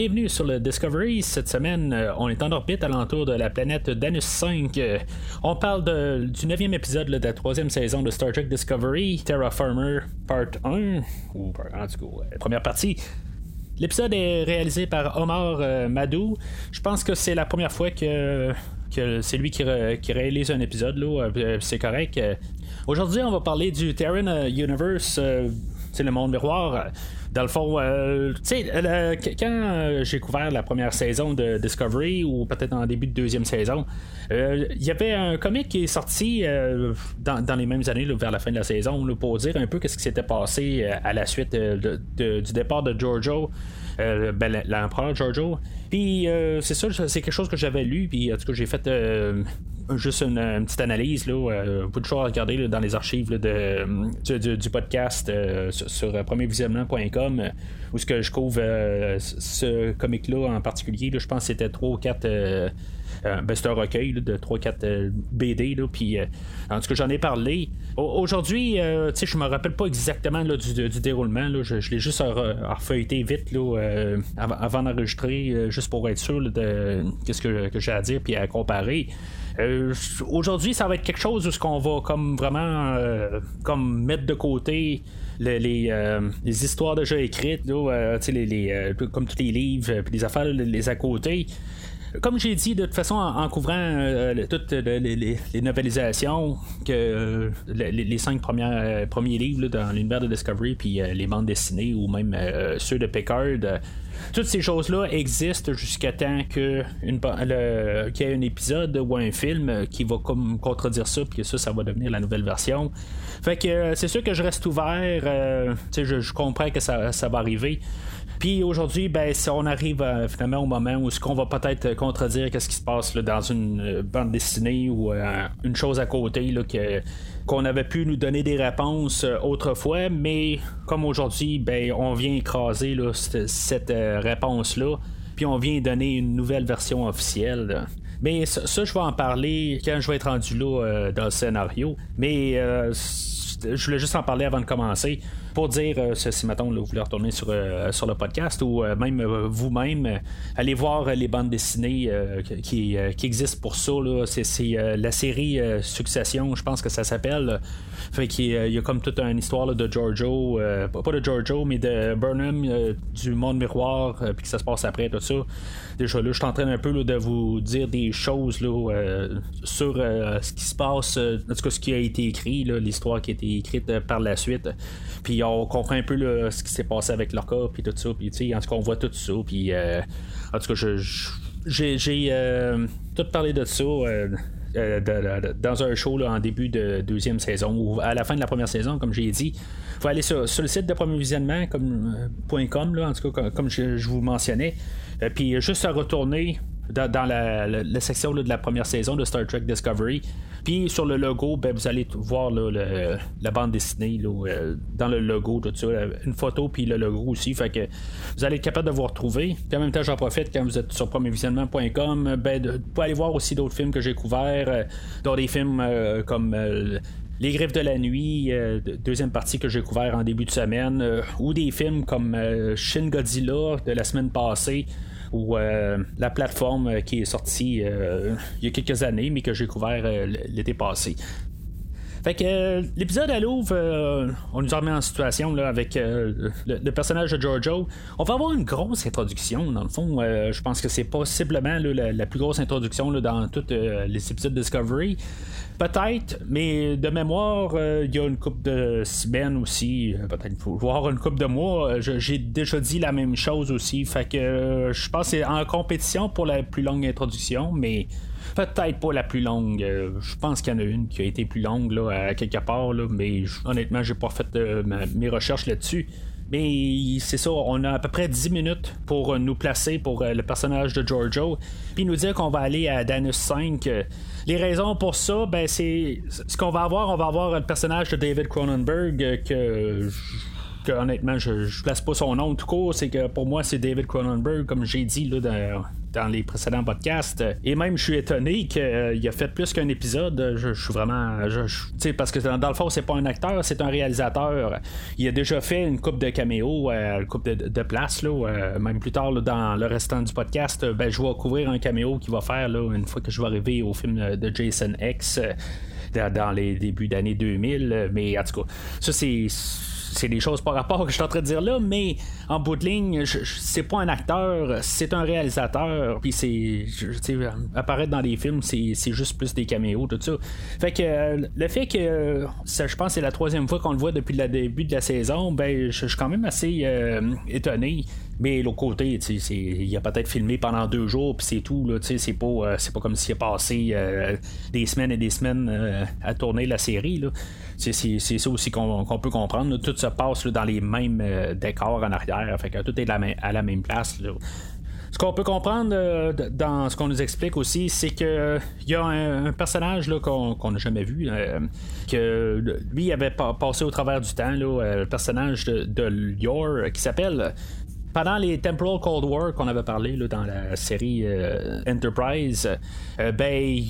Bienvenue sur le Discovery. Cette semaine, euh, on est en orbite alentour de la planète Danus 5. Euh, on parle du neuvième épisode de la troisième saison de Star Trek Discovery, Terraformer Part 1, ou en tout cas, euh, première partie. L'épisode est réalisé par Omar Madou. Je pense que c'est la première fois que, c'est lui qui, réalise un épisode. là. C'est correct. Aujourd'hui, on va parler du Terran Universe. c'est le monde miroir. Dans le fond, euh, tu sais, quand euh, j'ai couvert la première saison de Discovery, ou peut-être en début de deuxième saison, euh, il y avait un comic qui est sorti dans, les mêmes années, vers la fin de la saison, pour dire un peu ce qui s'était passé à la suite du départ de Giorgio. Euh, ben, l'empereur Giorgio. Puis c'est ça, c'est quelque chose que j'avais lu, puis en tout cas j'ai fait juste une, petite analyse, là, euh, beaucoup regarder dans les archives de, du, podcast euh, sur, sur euh, euh, où ce que je couvre ce comic-là en particulier. là, je pense que c'était 3 ou 4 euh, euh, ben, c'est un recueil de 3-4 BD. Puis, en tout cas, j'en ai parlé. Au- Aujourd'hui, sais, je me rappelle pas exactement du, du déroulement. je je l'ai juste re- refeuilleté vite avant, d'enregistrer, juste pour être sûr de qu'est-ce que, que j'ai à dire puis à comparer. Euh, Aujourd'hui, ça va être quelque chose où ce qu'on va comme vraiment euh, comme mettre de côté euh, les histoires déjà écrites, euh, les, comme tous les livres, puis les affaires, les à côté. Comme j'ai dit, de toute façon, en, couvrant euh, le- toutes les, les- les- les novelisations, que euh, les, cinq euh, premiers livres dans l'univers de Discovery, puis euh, les bandes dessinées ou même euh, ceux de Pickard, euh, toutes ces choses-là existent jusqu'à temps qu'il y ait un épisode ou un film euh, qui va comme contredire ça, puis que ça, ça va devenir la nouvelle version. Fait que euh, c'est sûr que je reste ouvert. euh, je, je comprends que ça va arriver. Puis aujourd'hui, ben, on arrive euh, finalement au moment où ce qu'on va peut-être euh, contredire qu'est-ce qui se passe là, dans une euh, bande dessinée ou une chose à côté là, que, qu'on avait pu nous donner des réponses autrefois, mais comme aujourd'hui, ben, on vient écraser cette, réponse-là, puis on vient donner une nouvelle version officielle. Mais ça, je vais en parler quand je vais être rendu là dans le scénario. Mais euh, je voulais juste en parler avant de commencer pour dire euh, si mettons là, vous voulez retourner sur, euh, sur le podcast ou euh, même vous-même allez voir les bandes dessinées qui, qui existent pour ça c'est, la série Succession je pense que ça s'appelle. Fait qu'il y a- il y a comme toute une histoire de Giorgio pas de Giorgio mais de Burnham du monde miroir puis que ça se passe après tout ça. Déjà là je suis en train un peu de vous dire des choses là, sur ce qui se passe en tout cas ce qui a été écrit l'histoire qui a été écrite par la suite. Puis on comprend un peu ce qui s'est passé avec leur puis tout ça puis tu sais en tout cas on voit tout ça puis euh, en tout cas j'ai, euh, tout parlé de ça euh, dans un show en début de deuxième saison ou à la fin de la première saison comme j'ai dit. Faut aller sur, le site de premier visionnement comme, .com là, en tout cas comme, je, vous mentionnais. Puis juste à retourner dans, la, section là, de la première saison de Star Trek Discovery. Puis sur le logo, ben, vous allez voir la bande dessinée euh, dans le logo, tout ça, euh, une photo puis le logo aussi. Fait que vous allez être capable de vous retrouver. Puis en même temps, j'en profite quand vous êtes sur premiervisionnement.com, ben, de, vous pouvez aller voir aussi d'autres films que j'ai couverts, euh, dont des films euh, comme euh, les Griffes de la Nuit, euh, de- deuxième partie que j'ai couvert en début de semaine, euh, ou des films comme euh, Shin Godzilla de la semaine passée, ou euh, la plateforme euh, qui est sortie euh, il y a quelques années, mais que j'ai couvert l'été passé. Fait que l'épisode à Louvre, on nous remet en situation là, avec le, personnage de Giorgio. On va avoir une grosse introduction, dans le fond. Je pense que c'est possiblement là, la, la plus grosse introduction là, dans tous les épisodes de Discovery. Peut-être, mais de mémoire, euh, il y a une coupe de semaines aussi. euh, Peut-être voir une coupe de mois. Euh, J'ai déjà dit la même chose aussi. Fait que je pense que c'est en compétition pour la plus longue introduction, mais peut-être pas la plus longue. Je pense qu'il y en a une qui a été plus longue là, à quelque part, là, mais honnêtement, j'ai pas fait ma- mes recherches là-dessus. Mais c'est ça, on a à peu près 10 minutes pour nous placer pour le personnage de Giorgio, puis nous dire qu'on va aller à Danus 5. Les raisons pour ça, ben c'est ce qu'on va avoir, on va avoir le personnage de David Cronenberg que honnêtement, je, ne place pas son nom tout court, c'est que pour moi, c'est David Cronenberg, comme j'ai dit là, dans, les précédents podcasts. Et même, je suis étonné qu'il a fait plus qu'un épisode. Je, suis vraiment. Je, parce que dans, le fond, c'est pas un acteur, c'est un réalisateur. Il a déjà fait une coupe de caméos, euh, une coupe de, de place, là, euh, même plus tard dans le restant du podcast. Ben, je vais couvrir un caméo qu'il va faire là, une fois que je vais arriver au film de Jason X. Euh, dans les débuts d'année 2000, mais en tout cas, ça c'est c'est des choses par rapport que je suis en train de dire là, mais en bout de ligne, c'est pas un acteur, c'est un réalisateur, puis c'est. apparaître dans des films, c'est juste plus des caméos, tout ça. Fait que le fait que je pense c'est la troisième fois qu'on le voit depuis le début de la saison, ben je suis quand même assez euh, étonné. Mais l'autre côté, il a peut-être filmé pendant deux jours, puis c'est tout. C'est pas, euh, c'est pas comme s'il a passé des semaines et des semaines à tourner la série. C'est ça aussi qu'on peut comprendre. Tout se passe dans les mêmes décors en arrière. Fait que tout est à la même place. Ce qu'on peut comprendre euh, dans ce qu'on nous explique aussi, c'est que il y a un, personnage qu'on n'a jamais vu, euh, que lui avait passé au travers du temps, euh, le personnage de, de qui s'appelle pendant les Temporal Cold War qu'on avait parlé dans la série Enterprise, ben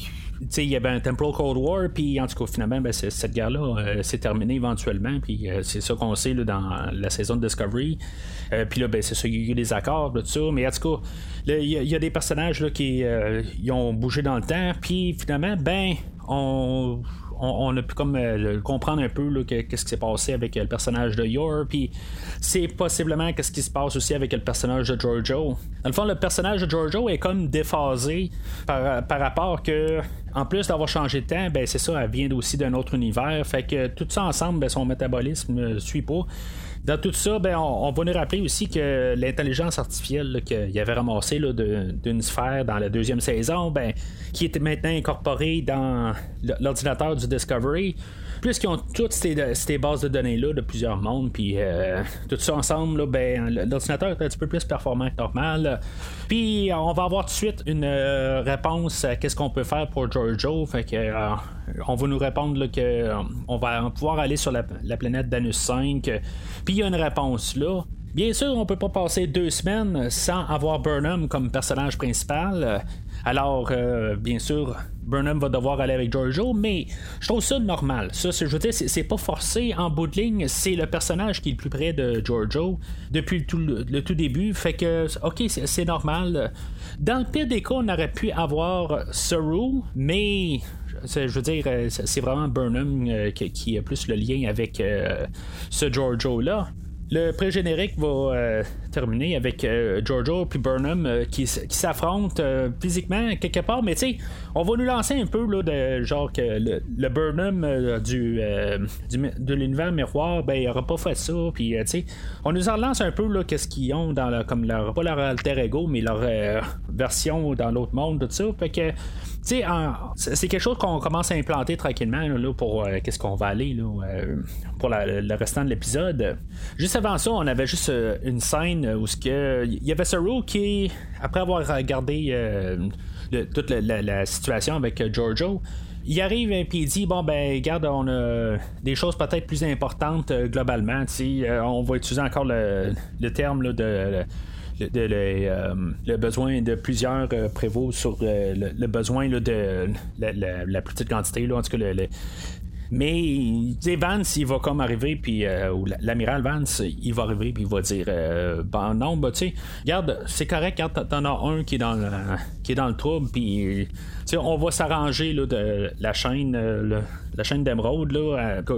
il y avait un Temporal Cold War, puis en tout cas, finalement, ben, cette guerre-là euh, s'est terminée éventuellement, puis euh, c'est ça qu'on sait dans la saison de Discovery. Euh, puis là, ben, c'est ça, il y a des accords, tout ça, mais en tout cas, il y, a des personnages là, qui ont bougé dans le temps, puis finalement, ben, on on, a pu euh, comprendre un peu qu'est-ce qui s'est passé avec euh, le personnage de Yor, puis c'est possiblement qu'est-ce qui se passe aussi avec le personnage de Giorgio. Dans le fond, le personnage de Giorgio est comme déphasé par, rapport que en plus d'avoir changé de temps, ben c'est ça, elle vient aussi d'un autre univers. Fait que tout ça ensemble, ben, son métabolisme ne suit pas. Dans tout ça, ben, on, va nous rappeler aussi que l'intelligence artificielle qu'il avait ramassée d'une sphère dans la deuxième saison, ben, qui était maintenant incorporée dans l'ordinateur du Discovery, puisqu'ils ont toutes ces, bases de données-là de plusieurs mondes, puis euh, tout ça ensemble, ben, l'ordinateur est un petit peu plus performant que normal. Puis on va avoir tout de suite une euh, réponse à qu'est-ce qu'on peut faire pour Giorgio. Fait que euh, on va nous répondre que on va pouvoir aller sur la, la planète Danus 5. Puis il y a une réponse là. Bien sûr, on peut pas passer deux semaines sans avoir Burnham comme personnage principal. Alors, euh, bien sûr, Burnham va devoir aller avec Giorgio, mais je trouve ça normal. Ça, je veux dire, c'est pas forcé en bout de ligne. C'est le personnage qui est le plus près de Giorgio depuis le tout, le tout début. Fait que, ok, c'est normal. Dans le pire des cas, on aurait pu avoir Saru, mais je veux dire, c'est vraiment Burnham euh, qui, a plus le lien avec euh, ce Giorgio-là. Le pré-générique va euh, terminer avec euh, Giorgio puis Burnham euh, qui, s'affrontent physiquement quelque part, mais tu sais, on va nous lancer un peu là, de genre que le, Burnham du, de l'univers miroir, ben il aura pas fait ça, puis tu sais, on nous en lance un peu là qu'est-ce qu'ils ont dans leur, comme leur pas leur alter ego, mais leur version dans l'autre monde, tout ça, fait que c'est quelque chose qu'on commence à implanter tranquillement là, pour qu'est-ce qu'on va aller là, pour le restant de l'épisode. Juste avant ça, on avait juste euh, une scène où il y avait Saru qui, après avoir regardé euh, toute la, situation avec euh, Giorgio, il arrive et il dit bon ben regarde on a des choses peut-être plus importantes globalement on va utiliser encore le, terme de le besoin de plusieurs prévôts sur le, besoin de la, petite quantité, là, en tout cas mais Vance, il va comme arriver, puis euh, l'amiral Vance, il va arriver, puis il va dire euh, ben non, bah, tu sais, regarde, c'est correct quand t'en as un qui est dans le, qui est dans le trouble, puis on va s'arranger de la chaîne, euh, la chaîne d'émeraude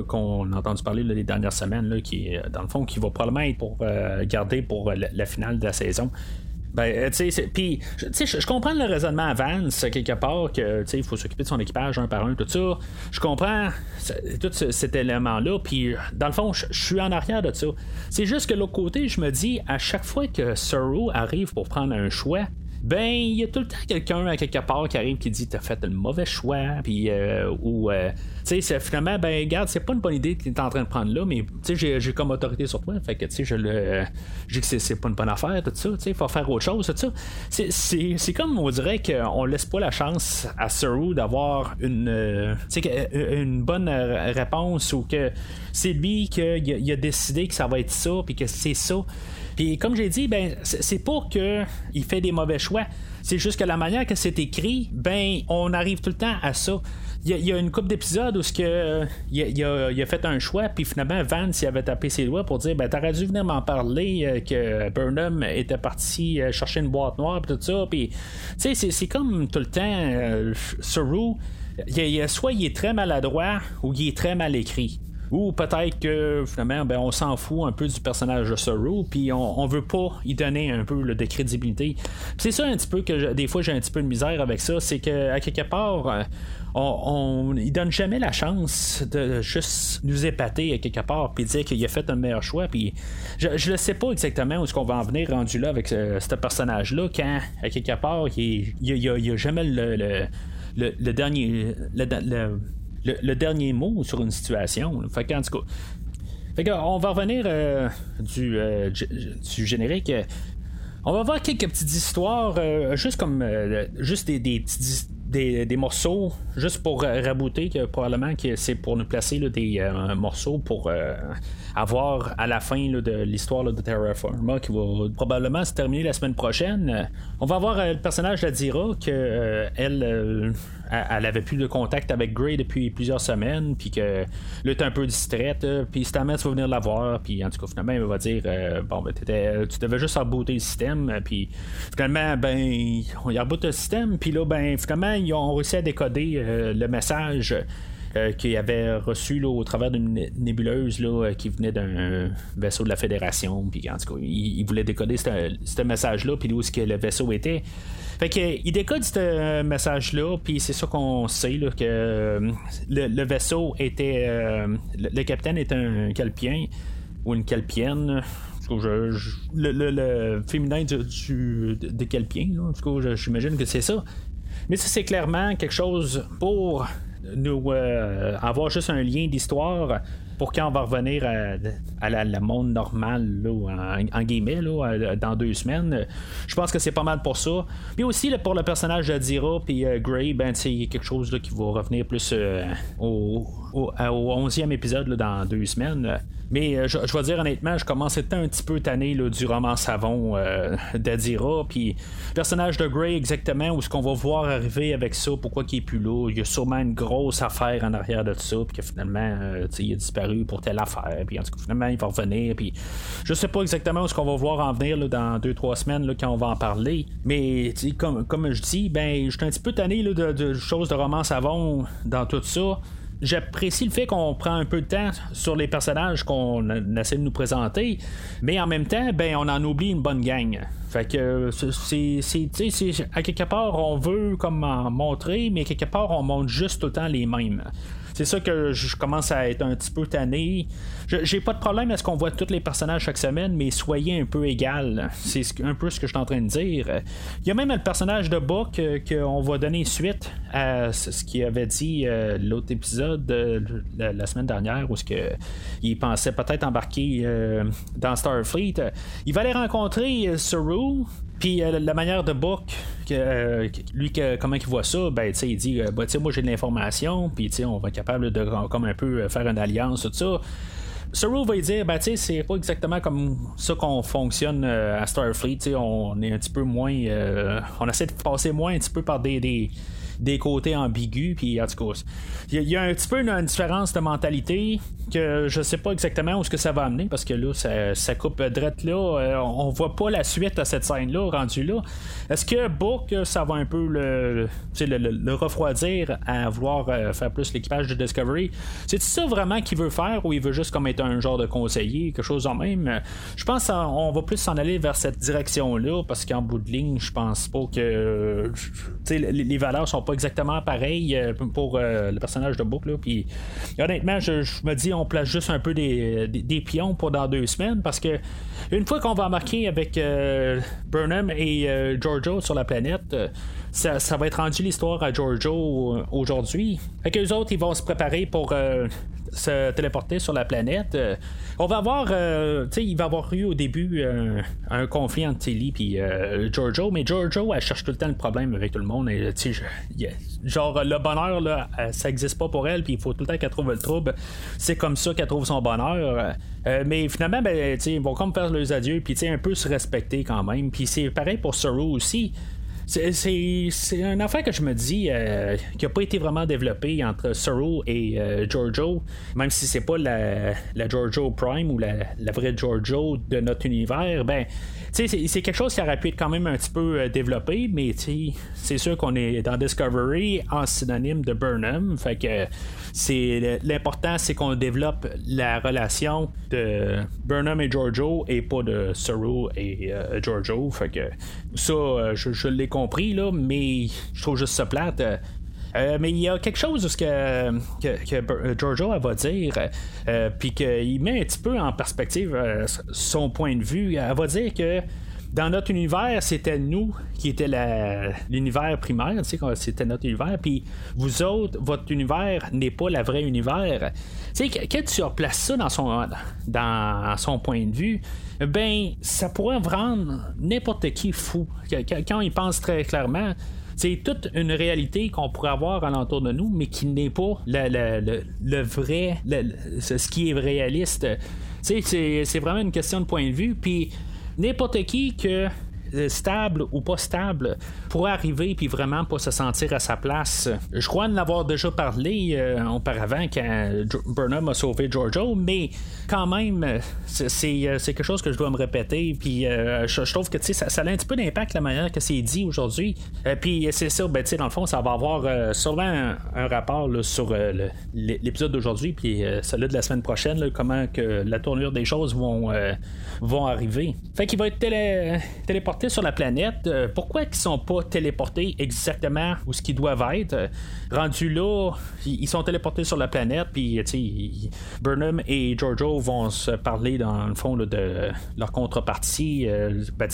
qu'on a entendu parler les dernières semaines, là, qui dans le fond qui va probablement être pour garder pour la, finale de la saison. Ben, euh, je comprends le raisonnement à Vance, quelque part, que, il faut s'occuper de son équipage un par un, tout ça. Je comprends tout cet élément-là, puis, dans le fond, je suis en arrière de ça. C'est juste que l'autre côté, je me dis, à chaque fois que Saru arrive pour prendre un choix, ben il y a tout le temps quelqu'un à quelque part qui arrive qui dit t'as fait le mauvais choix, puis ou tu sais finalement ben regarde c'est pas une bonne idée que t'es en train de prendre là, mais tu sais j'ai comme autorité sur toi, fait que tu sais je le dis que c'est pas une bonne affaire tout ça, tu sais faut faire autre chose tout ça. C'est comme on dirait qu'on laisse pas la chance à Saru d'avoir une une bonne réponse ou que c'est lui qui a, décidé que ça va être ça, puis que c'est ça. Puis comme j'ai dit, ben c'est pas que il fait des mauvais choix. C'est juste que la manière que c'est écrit, ben on arrive tout le temps à ça. Il y, a une couple d'épisodes où ce que, il, a, fait un choix, puis finalement Vance il avait tapé ses doigts pour dire ben t'aurais dû venir m'en parler euh, que Burnham était parti euh, chercher une boîte noire puis tout ça. Puis tu sais c'est comme tout le temps euh, Saru, soit il est très maladroit ou il est très mal écrit. Ou peut-être que finalement, ben, on s'en fout un peu du personnage de Saru, puis on, on veut pas y donner un peu de crédibilité. c'est ça un petit peu que des fois j'ai un petit peu de misère avec ça, c'est que à quelque part, euh, on, il donne jamais la chance de juste nous épater à quelque part puis dire qu'il a fait un meilleur choix puis je ne sais pas exactement où est-ce qu'on va en venir rendu là avec ce, personnage là quand à quelque part il n'y a, jamais le, le, dernier le, dernier mot sur une situation. Fait tout cas. on va revenir euh, du, euh, du, générique. On va voir quelques petites histoires, euh, juste comme juste des, des des, morceaux juste pour rabouter, que probablement que c'est pour nous placer des euh, morceaux pour avoir à la fin de l'histoire de Terraforma qui va probablement se terminer la semaine prochaine. On va avoir le personnage d'Adira que elle elle avait plus de contact avec Gray depuis plusieurs semaines, puis que là, est un peu distraite, puis Stamets va venir la voir, puis en tout cas, finalement, il va dire Bon, ben, tu devais juste rebooter le système, puis finalement, ben, il reboot le système, puis là, ben, finalement, ils ont réussi à décoder euh, le message. Euh, qu'il avait reçu au travers d'une nébuleuse là, euh, qui venait d'un vaisseau de la Fédération. Puis en tout cas, il, voulait décoder ce message-là, puis où est-ce que le vaisseau était. Fait que, il décode ce message-là, puis c'est ça qu'on sait, que le, vaisseau était. le, capitaine est un calpien ou une calpienne. le, féminin du, des calpiens, en tout cas, j'imagine que c'est ça. Mais ça, c'est clairement quelque chose pour nous euh, avoir juste un lien d'histoire pour quand on va revenir à, la, monde normal en, guillemets là, dans deux semaines. Je pense que c'est pas mal pour ça. Puis aussi pour le personnage d'Adira puis euh, Gray, ben a quelque chose qui va revenir plus euh, au, au, 11e épisode dans deux semaines. Mais euh, je, je vais dire honnêtement, je commence à être un petit peu tanné du roman savon euh, d'Adira. Puis le personnage de Grey, exactement, où ce qu'on va voir arriver avec ça, pourquoi il est plus là. Il y a sûrement une grosse affaire en arrière de ça, puis que finalement, euh, il a disparu pour telle affaire. Puis en tout cas, finalement, il va revenir. Puis je sais pas exactement ce qu'on va voir en venir dans deux, trois semaines là, quand on va en parler. Mais comme, comme je dis, ben, je suis un petit peu tanné de, choses de roman savon dans tout ça j'apprécie le fait qu'on prend un peu de temps sur les personnages qu'on essaie de nous présenter, mais en même temps, ben on en oublie une bonne gang. Fait que c'est, à quelque part on veut comme en montrer, mais quelque part on montre juste temps les mêmes. C'est ça que je commence à être un petit peu tanné. J'ai pas de problème à ce qu'on voit tous les personnages chaque semaine, mais soyez un peu égal. C'est un peu ce que je suis en train de dire. Il y a même le personnage de Buck euh, qu'on va donner suite à ce qu'il avait dit euh, l'autre épisode la, semaine dernière où ce que il pensait peut-être embarquer euh, dans Starfleet. Il va aller rencontrer Saru, puis la manière de Book, que, lui, comment il voit ça, ben, il dit bah, moi j'ai de l'information, puis on va être capable de comme un peu faire une alliance, tout ça. Saru va dire, ben, tu c'est pas exactement comme ça qu'on fonctionne euh, à Starfleet. On est un petit peu moins. Euh, on essaie de passer moins un petit peu par des, des, des côtés ambigus. Puis, en tout cas, il y, a un petit peu une, différence de mentalité que je sais pas exactement où ce que ça va amener parce que là, ça, coupe drette là. Euh, on voit pas la suite à cette scène-là, rendu là. Est-ce que Book, ça va un peu le, le, refroidir à vouloir faire plus l'équipage de Discovery? C'est ça vraiment qu'il veut faire ou il veut juste comme être un genre de conseiller, quelque chose en même? Je pense qu'on va plus s'en aller vers cette direction-là parce qu'en bout de ligne, je pense pas que. les, valeurs sont pas exactement pareilles pour le personnage de Book. Là, puis honnêtement, je, me dis, on place juste un peu des, des, pions pour dans deux semaines parce que une fois qu'on va marquer avec Burnham et Giorgio sur la planète, ça, ça, va être rendu l'histoire à Giorgio aujourd'hui. Fait les autres, ils vont se préparer pour se téléporter sur la planète. Euh, on va avoir, euh, tu sais, il va avoir eu au début euh, un conflit entre Tilly et Giorgio, mais Giorgio, elle cherche tout le temps le problème avec tout le monde. Genre, le bonheur, là, ça n'existe pas pour elle, puis il faut tout le temps qu'elle trouve le trouble. C'est comme ça qu'elle trouve son bonheur. mais finalement, ben, ils vont comme faire leurs adieux, puis un peu se respecter quand même. Puis c'est pareil pour Saru aussi. C'est un affaire que je me dis euh, qui n'a pas été vraiment développé entre Sorrow et euh, Giorgio, même si c'est pas la, la, Giorgio Prime ou la, la, vraie Giorgio de notre univers, ben c'est quelque chose qui aurait pu être quand même un petit peu euh, développé, mais c'est sûr qu'on est dans Discovery en synonyme de Burnham, fait que c'est l'important c'est qu'on développe la relation de Burnham et Giorgio et pas de Sorrow et Giorgio, fait que ça je, je l'ai compris, là, mais je trouve juste ça plate. Euh, mais il y a quelque chose que, que, que Giorgio va dire, euh, puis qu'il met un petit peu en perspective euh, son point de vue. Elle va dire que dans notre univers, c'était nous qui était l'univers primaire, c'était notre univers, puis vous autres, votre univers n'est pas le vrai univers. Tu sais, quand tu replaces ça dans son, dans son point de vue, ben, ça pourrait rendre n'importe qui fou. Quand il pense très clairement, c'est toute une réalité qu'on pourrait avoir alentour de nous, mais qui n'est pas le, vrai, ce qui est réaliste. C'est vraiment une question de point de vue. Puis n'importe qui que stable ou pas stable pourrait arriver puis vraiment pas se sentir à sa place. Je crois en avoir déjà parlé euh, auparavant quand Burnham a sauvé Giorgio, mais quand même, euh, c'est quelque chose que je dois me répéter. Puis je, trouve que ça, ça a un petit peu d'impact la manière que c'est dit aujourd'hui. puis c'est ça, ben, dans le fond, ça va avoir sûrement un, rapport sur l'épisode d'aujourd'hui, puis celui de la semaine prochaine, comment que la tournure des choses vont, vont arriver. Fait qu'il va être téléporté sur la planète, euh, pourquoi ils sont pas téléportés exactement où ce qu'ils doivent être? Rendus là, ils sont téléportés sur la planète, puis Burnham et Giorgio vont se parler dans le fond de leur contrepartie, euh, ben,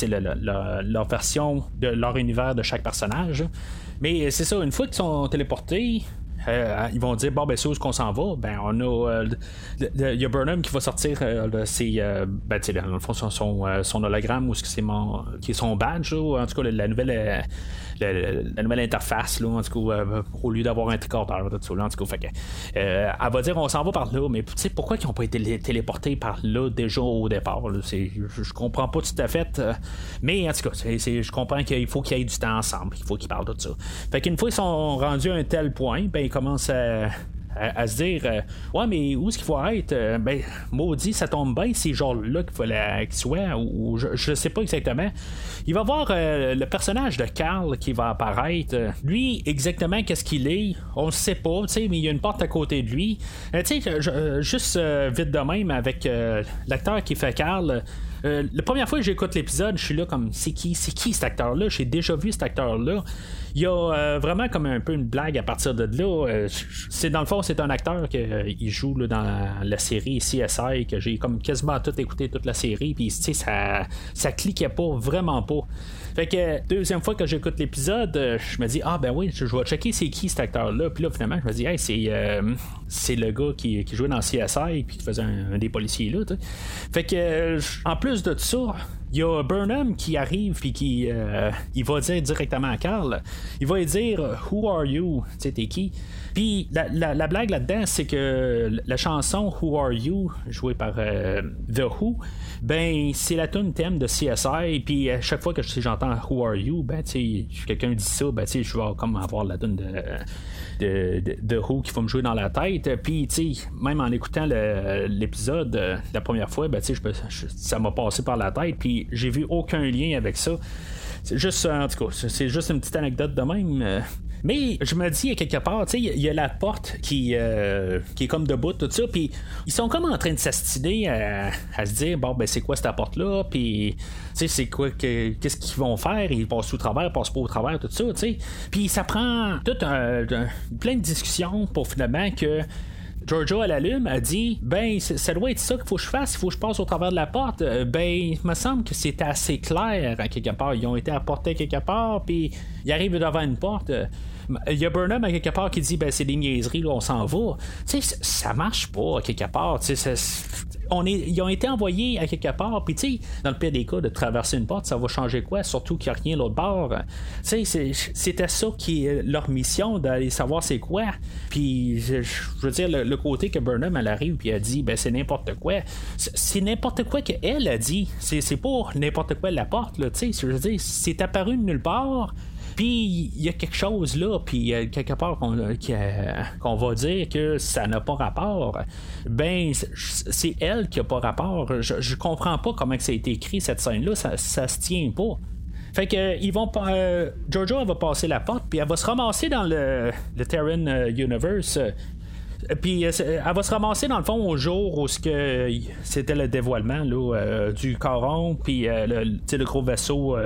leur version de leur univers de chaque personnage. Mais c'est ça, une fois qu'ils sont téléportés, euh, ils vont dire bon ben c'est où qu'on s'en va? Ben on a euh, il y a Burnham qui va sortir euh, c'est ben, dans le fond son, son, hologramme ou ce que c'est qui est son badge en tout cas la nouvelle la, nouvelle interface, là, en tout cas, euh, au lieu d'avoir un tricorder, tout ça, là, en tout cas, euh, elle va dire on s'en va par là, mais tu sais, pourquoi ils n'ont pas été téléportés par là déjà au départ? je, comprends pas tout à fait, euh, mais en tout cas, je comprends qu'il faut qu'il y ait du temps ensemble, il faut qu'ils parlent de tout ça. Fait qu'une fois qu'ils sont rendus à un tel point, ben, ils commencent à se dire euh, Ouais, mais où est-ce qu'il faut être? Euh, Ben, maudit, ça tombe bien, c'est genre-là qu'il faut qu'il soit, ou, je, ne sais pas exactement. Il va voir euh, le personnage de Carl qui va apparaître. Lui, exactement qu'est-ce qu'il est, on ne sait pas, tu sais, mais il y a une porte à côté de lui. tu sais, juste vite de même avec l'acteur qui fait Carl. la première fois que j'écoute l'épisode, je suis là comme c'est qui, c'est qui cet acteur-là? J'ai déjà vu cet acteur-là. Il y a euh, vraiment comme un peu une blague à partir de là. Euh, c'est dans le fond, c'est un acteur qui euh, joue dans la série CSI que j'ai comme quasiment tout écouté toute la série. Puis ça, ça cliquait pas, vraiment pas. Fait que deuxième fois que j'écoute l'épisode, je me dis ah ben oui, je, vais checker c'est qui cet acteur-là. Puis là finalement je me dis hey c'est c'est le gars qui, qui, jouait dans CSI puis qui faisait un, des policiers là. Fait que en plus de ça, il y a Burnham qui arrive puis qui euh, il va dire directement à Carl il va lui dire Who are you Tu sais, t'es qui? Puis la, blague là-dedans, c'est que la chanson Who are you jouée par euh, The Who, ben c'est la tune thème de CSI. Puis à chaque fois que j'entends Who are you, ben tu sais, quelqu'un dit ça, ben tu sais, je vais comme avoir la tune de de, de, Who qui va me jouer dans la tête. Puis, tu sais, même en écoutant l'épisode euh, la première fois, ben, tu sais, ça m'a passé par la tête. Puis, j'ai vu aucun lien avec ça. C'est juste, en tout cas, c'est juste une petite anecdote de même. Euh, Mais je me dis, à quelque part, il y a la porte qui, euh, qui est comme debout, tout ça, puis ils sont comme en train de s'astiner à, se dire, bon, ben c'est quoi cette porte-là, puis c'est quoi, qu'est-ce qu'ils vont faire, ils passent au travers, ils passent pas au travers, tout ça, tu sais. Puis ça prend tout un, plein de discussions pour finalement que Giorgio à l'allume a dit Ben, ça doit être ça qu'il faut que je fasse, il faut que je passe au travers de la porte. Euh, ben, il me semble que c'était assez clair à quelque part. Ils ont été apportés quelque part, puis ils arrivent devant une porte. Il y a Burnham à quelque part qui dit ben c'est des niaiseries, là, on s'en va. Tu sais, ça marche pas à quelque part. Tu sais, on est, ils ont été envoyés à quelque part, puis tu sais, dans le pire des cas, de traverser une porte, ça va changer quoi? Surtout qu'il n'y a rien l'autre bord. Tu sais, c'était ça qui est leur mission, d'aller savoir c'est quoi. Puis, je, veux dire, le, côté que Burnham, elle arrive, puis elle dit, ben c'est n'importe quoi. C'est n'importe quoi qu'elle a dit. C'est pour n'importe quoi la porte, tu sais. Je veux dire, c'est apparu de nulle part. Puis il y a quelque chose là, puis quelque part qu'on qu'on va dire que ça n'a pas rapport. Ben, c'est elle qui a pas rapport. Je, je comprends pas comment ça a été écrit cette scène-là. Ça, ça se tient pas. Fait que ils vont euh, Jojo va passer la porte puis elle va se ramasser dans le, le Terran euh, Universe puis euh, elle va se ramasser dans le fond au jour où c'était le dévoilement là, euh, du coron, puis euh, le, le, gros vaisseau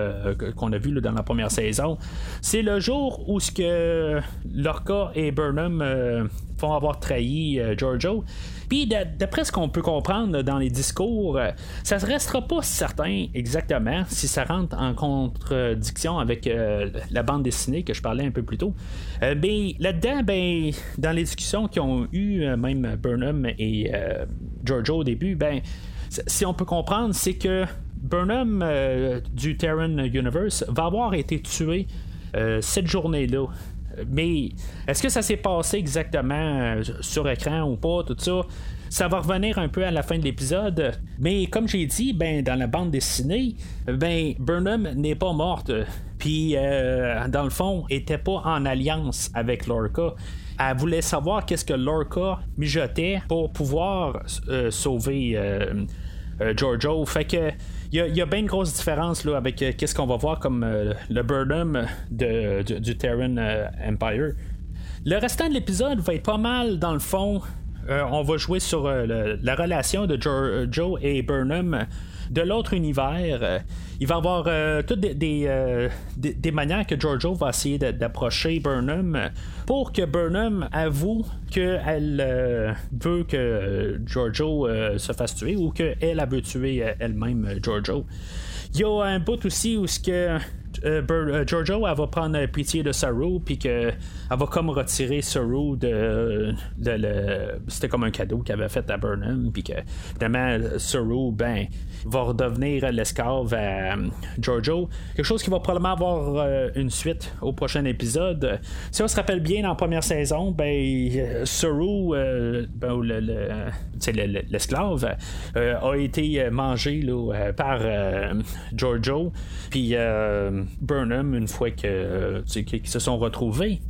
qu'on a vu dans la première saison. C'est le jour où ce que Lorca et Burnham vont avoir trahi Giorgio. Puis d'après ce qu'on peut comprendre dans les discours, euh, ça ne restera pas certain exactement si ça rentre en contradiction avec euh, la bande dessinée que je parlais un peu plus tôt. Euh, mais là-dedans, ben, dans les discussions qu'ils ont eu, même Burnham et Giorgio au début, ben, si on peut comprendre, c'est que Burnham du Terran Universe va avoir été tué cette journée-là. Mais est-ce que ça s'est passé exactement euh, sur écran ou pas, tout ça? Ça va revenir un peu à la fin de l'épisode. Mais comme j'ai dit, ben, dans la bande dessinée, ben, Burnham n'est pas morte. Puis, euh, dans le fond, était pas en alliance avec Lorca. Elle voulait savoir qu'est-ce que Lorca mijotait pour pouvoir euh, sauver Giorgio. Fait que il y, a bien une grosse différence là, avec euh, qu'est-ce qu'on va voir comme euh, le Burnham de, du Terran euh, Empire. Le restant de l'épisode va être pas mal dans le fond. on va jouer sur la relation de Joe et Burnham de l'autre univers. Euh, il va y avoir euh, toutes euh, des, des, manières que Giorgio va essayer d'approcher Burnham pour que Burnham avoue qu'elle veut que Giorgio se fasse tuer ou qu'elle elle veut tuer elle-même Giorgio. Il y a un bout aussi où ce que Giorgio, va prendre pitié de Saru, puis qu'elle va comme retirer Saru de, le. C'était comme un cadeau qu'elle avait fait à Burnham, puis que finalement, Saru, ben, va redevenir l'esclave à euh, Giorgio. Quelque chose qui va probablement avoir une suite au prochain épisode. Si on se rappelle bien, dans la première saison, ben, Saru, ben, l'esclave, a été mangé par Giorgio, puis Burnham une fois qu'ils se sont retrouvés.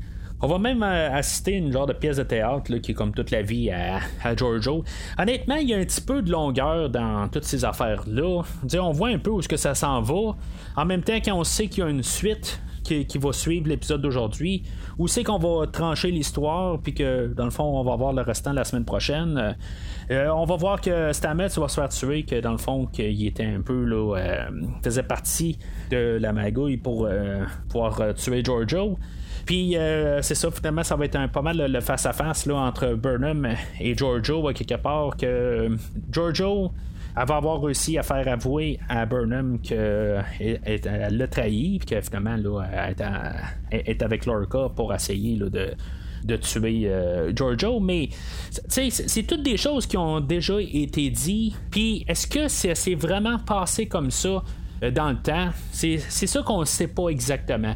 On va même euh, assister à une genre de pièce de théâtre qui est comme toute la vie à, Giorgio. Honnêtement, il y a un petit peu de longueur dans toutes ces affaires-là. On voit un peu où ce que ça s'en va. En même temps, quand on sait qu'il y a une suite, qui, va suivre l'épisode d'aujourd'hui, où c'est qu'on va trancher l'histoire, puis que dans le fond, on va voir le restant la semaine prochaine. Euh, on va voir que Stamets va se faire tuer, que dans le fond, qu'il était un peu là, euh, faisait partie de la magouille pour euh, pouvoir tuer Giorgio. Puis c'est ça, finalement, ça va être un, pas mal le face-à-face là, entre Burnham et Giorgio, quelque part, que Giorgio elle va avoir réussi à faire avouer à Burnham qu'elle l'a trahi, puis que finalement, elle est, avec Lorca pour essayer de de tuer euh, Giorgio, mais c'est toutes des choses qui ont déjà été dites. Puis est-ce que c'est vraiment passé comme ça euh, dans le temps? C'est ça qu'on ne sait pas exactement.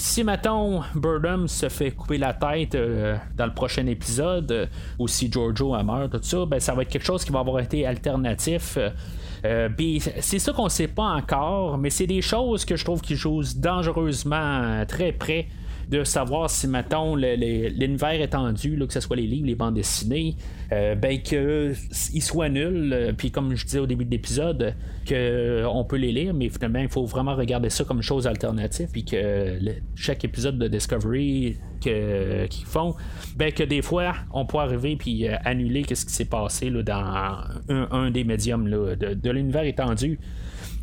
Si, mettons, Burnham se fait couper la tête euh, dans le prochain épisode, ou si Giorgio a meurt, tout ça, ben, ça va être quelque chose qui va avoir été alternatif. c'est ça qu'on sait pas encore, mais c'est des choses que je trouve qui jouent dangereusement très près de savoir si, mettons, l'univers étendu, que ce soit les livres, les bandes dessinées, euh, ben qu'ils soient nuls, puis comme je disais au début de l'épisode, qu'on peut les lire, mais finalement, il faut vraiment regarder ça comme chose alternative, puis que chaque épisode de Discovery qu'ils font, ben que des fois, on peut arriver puis annuler ce qui s'est passé dans un, des médiums de l'univers étendu.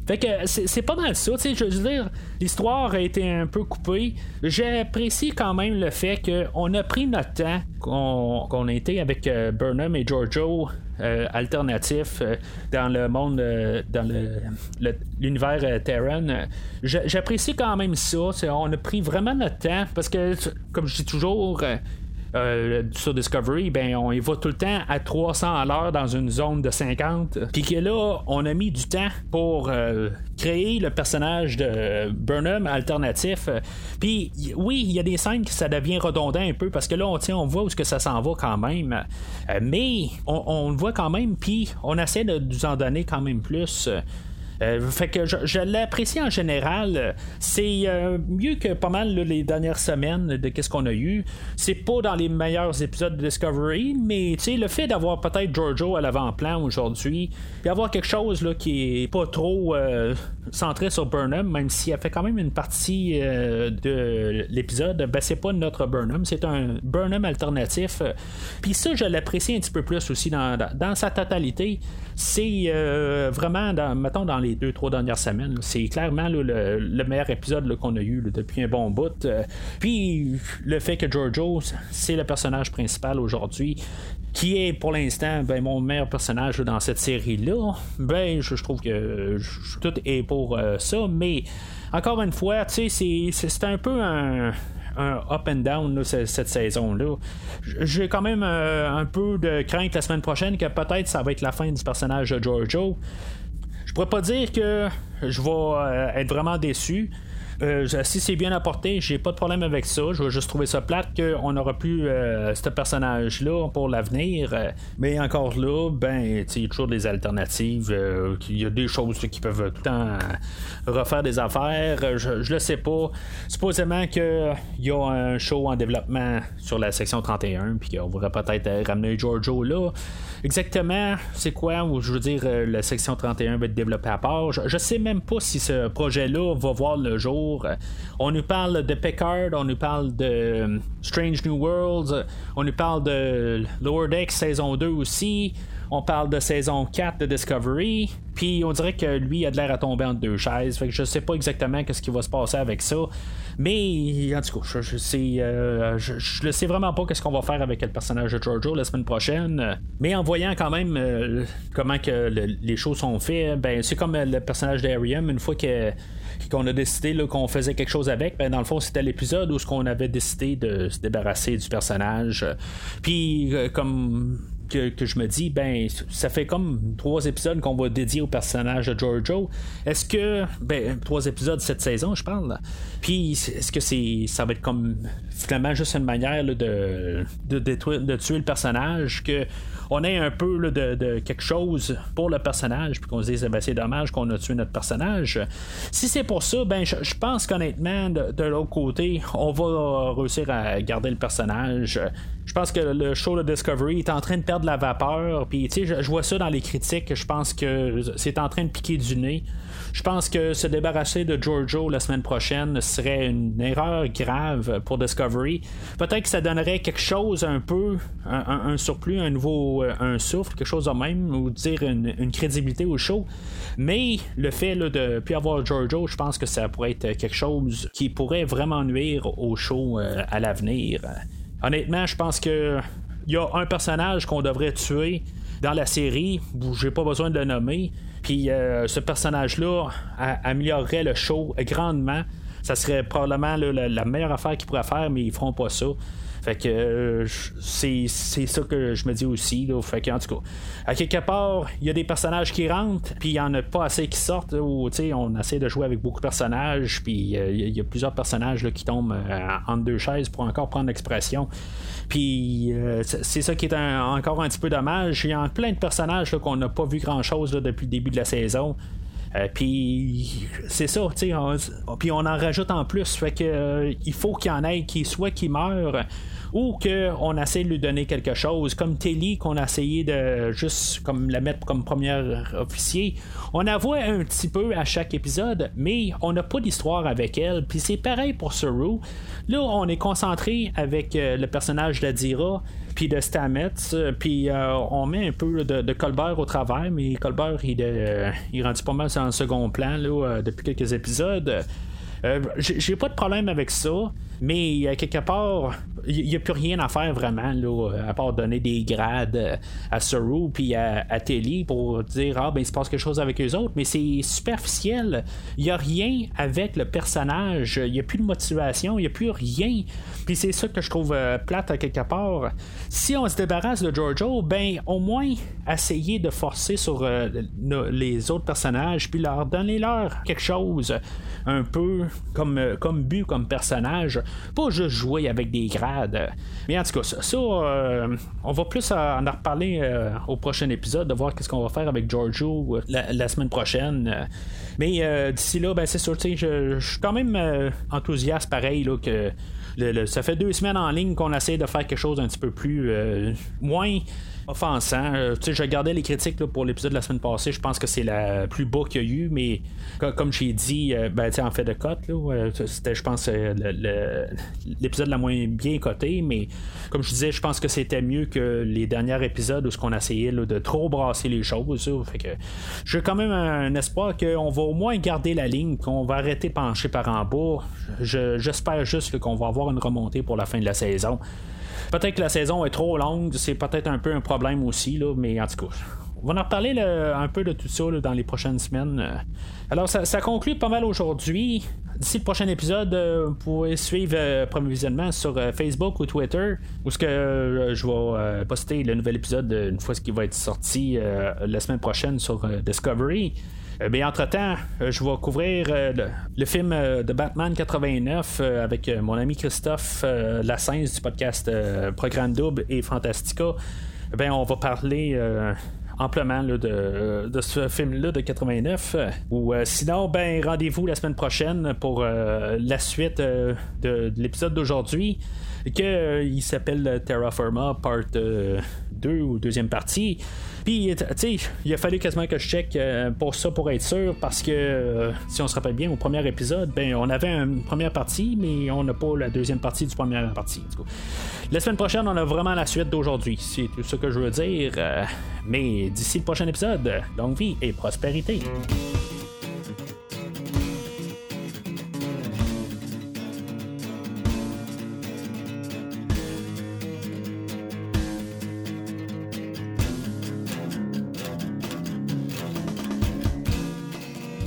Fait que c'est pas mal ça, tu sais, je veux dire, l'histoire a été un peu coupée. J'apprécie quand même le fait qu'on a pris notre temps, qu'on a été avec euh, Burnham et Giorgio euh, alternatif euh, dans le monde, dans l'univers Terran. J'apprécie quand même ça. On a pris vraiment notre temps parce que, comme je dis toujours, euh, sur Discovery, ben on y va tout le temps à 300 à l'heure dans une zone de 50. Puis que là, on a mis du temps pour euh, créer le personnage de Burnham alternatif. Puis oui, il y a des scènes que ça devient redondant un peu parce que là, on, on voit où ce que ça s'en va quand même. Euh, mais on, le voit quand même, puis on essaie de nous en donner quand même plus. Euh, fait que je, l'apprécie en général. C'est euh, mieux que pas mal les dernières semaines de qu'est-ce qu'on a eu. C'est pas dans les meilleurs épisodes de Discovery, mais le fait d'avoir peut-être Giorgio à l'avant-plan aujourd'hui, puis avoir quelque chose là, qui est pas trop euh, centré sur Burnham, même s'il a fait quand même une partie de l'épisode, ben c'est pas notre Burnham, c'est un Burnham alternatif. Puis ça, je l'apprécie un petit peu plus aussi dans, dans sa totalité. C'est vraiment, mettons, dans les deux, trois dernières semaines. C'est clairement le, meilleur épisode qu'on a eu depuis un bon bout. Euh, puis le fait que Giorgio, c'est le personnage principal aujourd'hui, qui est pour l'instant ben, mon meilleur personnage dans cette série-là, ben je, trouve que tout est pour euh, ça, mais encore une fois, tu sais, c'est un peu un up and down cette, saison-là. J'ai quand même euh, un peu de crainte la semaine prochaine que peut-être ça va être la fin du personnage de Giorgio. Je pourrais pas dire que je vais euh, être vraiment déçu. Euh, si c'est bien apporté, j'ai pas de problème avec ça. Je vais juste trouver ça plate qu'on n'aura plus euh, ce personnage-là pour l'avenir. mais encore là, ben, il y a toujours des alternatives. Il y a des choses qui peuvent tout le temps refaire des affaires. Je, je le sais pas. Supposément qu'il y a un show en développement sur la section 31, puis qu'on pourrait peut-être ramener Giorgio là. Exactement, c'est quoi, je veux dire, la section 31 va être développée à part. Je, je sais même pas si ce projet-là va voir le jour on nous parle de Picard, on nous parle de euh, Strange New Worlds, on nous parle de Lower Decks saison 2 aussi. On parle de saison 4 de Discovery. Puis on dirait que lui a de l'air à tomber entre deux chaises. Fait que sais pas exactement qu'est-ce qui va se passer avec ça. Mais en tout cas, je, euh, je, sais vraiment pas qu'est-ce qu'on va faire avec le personnage de Giorgio la semaine prochaine. Mais en voyant quand même euh, comment les choses sont faites, ben c'est comme le personnage d'Ariam, une fois que qu'on a décidé qu'on faisait quelque chose avec, ben, dans le fond, c'était l'épisode où qu'on avait décidé de se débarrasser du personnage. Puis, euh, comme que, je me dis, ben, ça fait comme trois épisodes qu'on va dédier au personnage de Giorgio. Est-ce que, ben, trois épisodes cette saison, je parle? Puis, est-ce que c'est, ça va être comme finalement juste une manière de, de, de, tuer le personnage, que on ait un peu de, quelque chose pour le personnage, puis qu'on se dise, ben, c'est dommage qu'on a tué notre personnage. Si c'est pour ça, ben, je, pense qu'honnêtement, de, l'autre côté, on va réussir à garder le personnage. Je pense que le show de Discovery est en train de perdre la vapeur, puis tu sais, je, vois ça dans les critiques, je pense que c'est en train de piquer du nez. Je pense que se débarrasser de Giorgio la semaine prochaine serait une erreur grave pour Discovery. Peut-être que ça donnerait quelque chose un peu, un, surplus, un nouveau euh, un souffle, quelque chose de même, ou dire une, crédibilité au show. Mais le fait de de plus avoir Giorgio, je pense que ça pourrait être quelque chose qui pourrait vraiment nuire au show euh, à l'avenir. Honnêtement, je pense que il y a un personnage qu'on devrait tuer dans la série, j'ai pas besoin de le nommer, puis euh, ce personnage-là améliorerait le show grandement. Ça serait probablement la, meilleure affaire qu'ils pourraient faire, mais ils feront pas ça. Fait que euh, c'est, ça que je me dis aussi. Là. Fait que, en tout cas, à quelque part, il y a des personnages qui rentrent, puis il n'y en a pas assez qui sortent. On essaie de jouer avec beaucoup de personnages, puis euh, il y, a plusieurs personnages là, qui tombent euh, en deux chaises pour encore prendre l'expression. Puis c'est ça qui est encore un petit peu dommage. Il y a plein de personnages qu'on n'a pas vu grand-chose depuis le début de la saison. Puis c'est ça, tu sais, puis on en rajoute en plus, fait que il faut qu'il y en ait qui soit qui meurt ou qu'on essaie de lui donner quelque chose, comme Telly, qu'on a essayé de juste comme la mettre comme premier officier. On la voit un petit peu à chaque épisode, mais on n'a pas d'histoire avec elle. Puis c'est pareil pour Saru. Là, on est concentré avec euh, le personnage d'Adira puis de Stamets, puis euh, on met un peu de, Colbert au travers, mais Colbert, il, euh, il est rendu pas mal en second plan depuis quelques épisodes. J'ai pas de problème avec ça. Mais euh, quelque part, il n'y a plus rien à faire vraiment, là, à part donner des grades euh, à Saru puis à, à Telly pour dire Ah, ben il se passe quelque chose avec eux autres, mais c'est superficiel. Il n'y a rien avec le personnage, il n'y a plus de motivation, il n'y a plus rien. Puis c'est ça que je trouve euh, plate à quelque part. Si on se débarrasse de Giorgio, ben au moins essayer de forcer sur les autres personnages, puis leur donner leur quelque chose un peu comme, comme but, comme personnage pas juste jouer avec des grades. Mais en tout cas, ça, euh, on va plus en, reparler euh, au prochain épisode, de voir qu'est-ce qu'on va faire avec Giorgio euh, la, semaine prochaine. Mais d'ici là, ben, c'est sûr, je, je suis quand même enthousiaste pareil là, que ça fait deux semaines en ligne qu'on essaie de faire quelque chose un petit peu plus moins offensant. Euh, je regardais les critiques pour l'épisode de la semaine passée. Je pense que c'est la plus beau qu'il y a eu, mais comme j'ai dit, euh, ben, en fait de cote, c'était, je pense, euh, l'épisode la moins bien coté, mais comme je disais, je pense que c'était mieux que les derniers épisodes où ce qu'on essayait de trop brasser les choses. fait que j'ai quand même un espoir qu'on va au moins garder la ligne, qu'on va arrêter de pencher par en bas. j'espère juste qu'on va avoir une remontée pour la fin de la saison. Peut-être que la saison est trop longue, c'est peut-être un peu un problème aussi, là, mais en tout cas. On va en reparler un peu de tout ça dans les prochaines semaines. Alors, ça, conclut pas mal aujourd'hui. D'ici le prochain épisode, euh, vous pouvez suivre euh, Premier Visionnement sur euh, Facebook ou Twitter, où ce que je vais poster le nouvel épisode une fois qu'il va être sorti la semaine prochaine sur Discovery. Mais entre-temps, je vais couvrir le, film de Batman 89 avec mon ami Christophe Lassens du podcast Programme Double et Fantastica. Ben, on va parler amplement de, ce film-là de 89. Ou euh, sinon, ben rendez-vous la semaine prochaine pour euh, la suite euh, de, l'épisode d'aujourd'hui, qui s'appelle Terra Firma Part 2 ou deuxième partie. Puis, tu sais, il a fallu quasiment que je check euh, pour ça, pour être sûr, parce que euh, si on se rappelle bien, au premier épisode, ben, on avait une première partie, mais on n'a pas la deuxième partie du première partie. La semaine prochaine, on a vraiment la suite d'aujourd'hui. C'est tout ce que je veux dire. Euh, mais d'ici le prochain épisode, longue vie et prospérité.